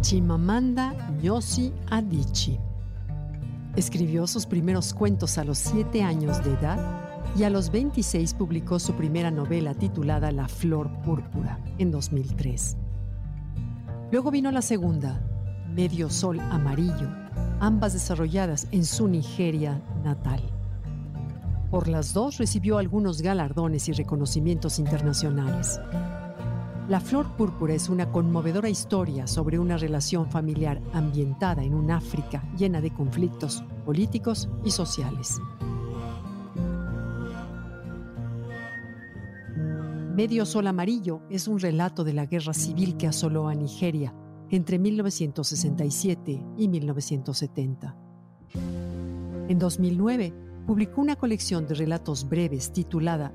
Chimamanda Ngozi Adichie. Escribió sus primeros cuentos a los 7 años de edad y a los 26 publicó su primera novela titulada La Flor Púrpura en 2003. Luego vino la segunda, Medio Sol Amarillo, ambas desarrolladas en su Nigeria natal. Por las dos recibió algunos galardones y reconocimientos internacionales. La Flor Púrpura es una conmovedora historia sobre una relación familiar ambientada en un África llena de conflictos políticos y sociales. Medio Sol Amarillo es un relato de la guerra civil que asoló a Nigeria entre 1967 y 1970. En 2009, publicó una colección de relatos breves titulada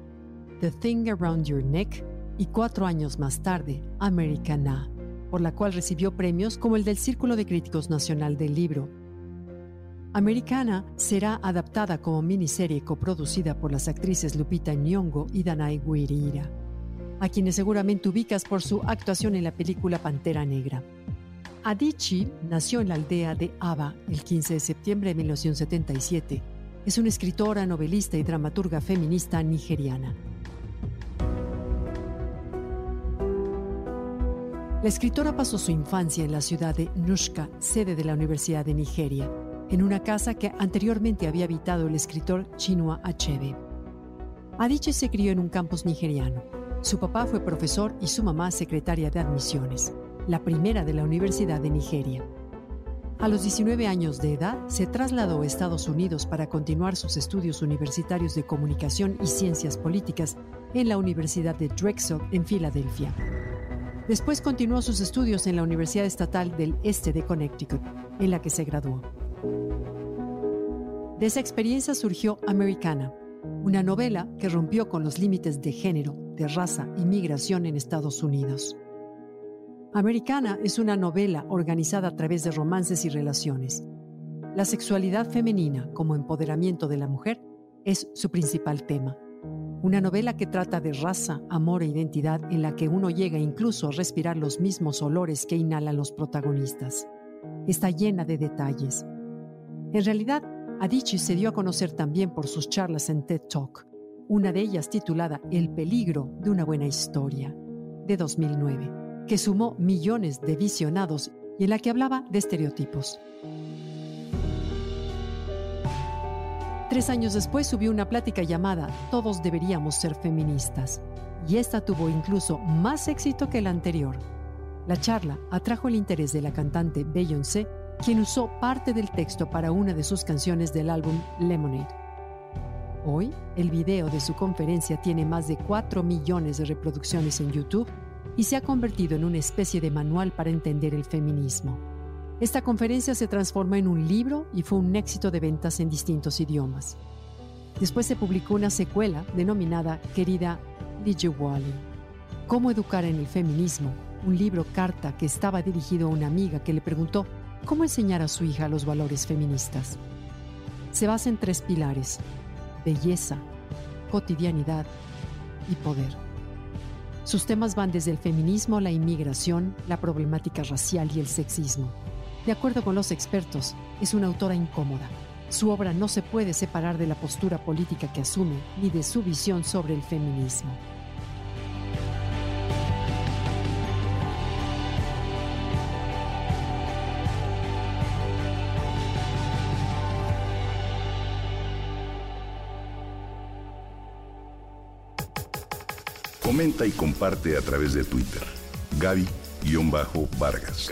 The Thing Around Your Neck y cuatro años más tarde, Americana, por la cual recibió premios como el del Círculo de Críticos Nacional del Libro. Americana será adaptada como miniserie coproducida por las actrices Lupita Nyong'o y Danai Gurira, a quienes seguramente ubicas por su actuación en la película Pantera Negra. Adichie nació en la aldea de Aba el 15 de septiembre de 1977. Es una escritora, novelista y dramaturga feminista nigeriana. La escritora pasó su infancia en la ciudad de Nushka, sede de la Universidad de Nigeria, en una casa que anteriormente había habitado el escritor Chinua Achebe. Adichie se crió en un campus nigeriano. Su papá fue profesor y su mamá secretaria de admisiones, la primera de la Universidad de Nigeria. A los 19 años de edad, se trasladó a Estados Unidos para continuar sus estudios universitarios de comunicación y ciencias políticas en la Universidad de Drexel en Filadelfia. Después continuó sus estudios en la Universidad Estatal del Este de Connecticut, en la que se graduó. De esa experiencia surgió Americana, una novela que rompió con los límites de género, de raza y migración en Estados Unidos. Americana es una novela organizada a través de romances y relaciones. La sexualidad femenina como empoderamiento de la mujer es su principal tema. Una novela que trata de raza, amor e identidad en la que uno llega incluso a respirar los mismos olores que inhalan los protagonistas. Está llena de detalles. En realidad, Adichie se dio a conocer también por sus charlas en TED Talk, una de ellas titulada El peligro de una buena historia, de 2009, que sumó millones de visionados y en la que hablaba de estereotipos. Tres años después subió una plática llamada Todos deberíamos ser feministas, y esta tuvo incluso más éxito que la anterior. La charla atrajo el interés de la cantante Beyoncé, quien usó parte del texto para una de sus canciones del álbum Lemonade. Hoy, el video de su conferencia tiene más de 4 millones de reproducciones en YouTube y se ha convertido en una especie de manual para entender el feminismo. Esta conferencia se transformó en un libro y fue un éxito de ventas en distintos idiomas. Después se publicó una secuela denominada Querida Wally. Cómo educar en el feminismo, un libro carta que estaba dirigido a una amiga que le preguntó cómo enseñar a su hija los valores feministas. Se basa en tres pilares, belleza, cotidianidad y poder. Sus temas van desde el feminismo, la inmigración, la problemática racial y el sexismo. De acuerdo con los expertos, es una autora incómoda. Su obra no se puede separar de la postura política que asume ni de su visión sobre el feminismo. Comenta y comparte a través de Twitter. Gaby Gaby-Vargas.